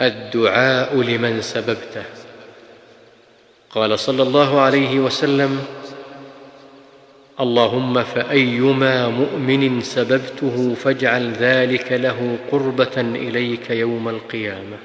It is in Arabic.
الدعاء لمن سببته. قال صلى الله عليه وسلم اللهم فأيما مؤمن سببته فاجعل ذلك له قربة إليك يوم القيامة.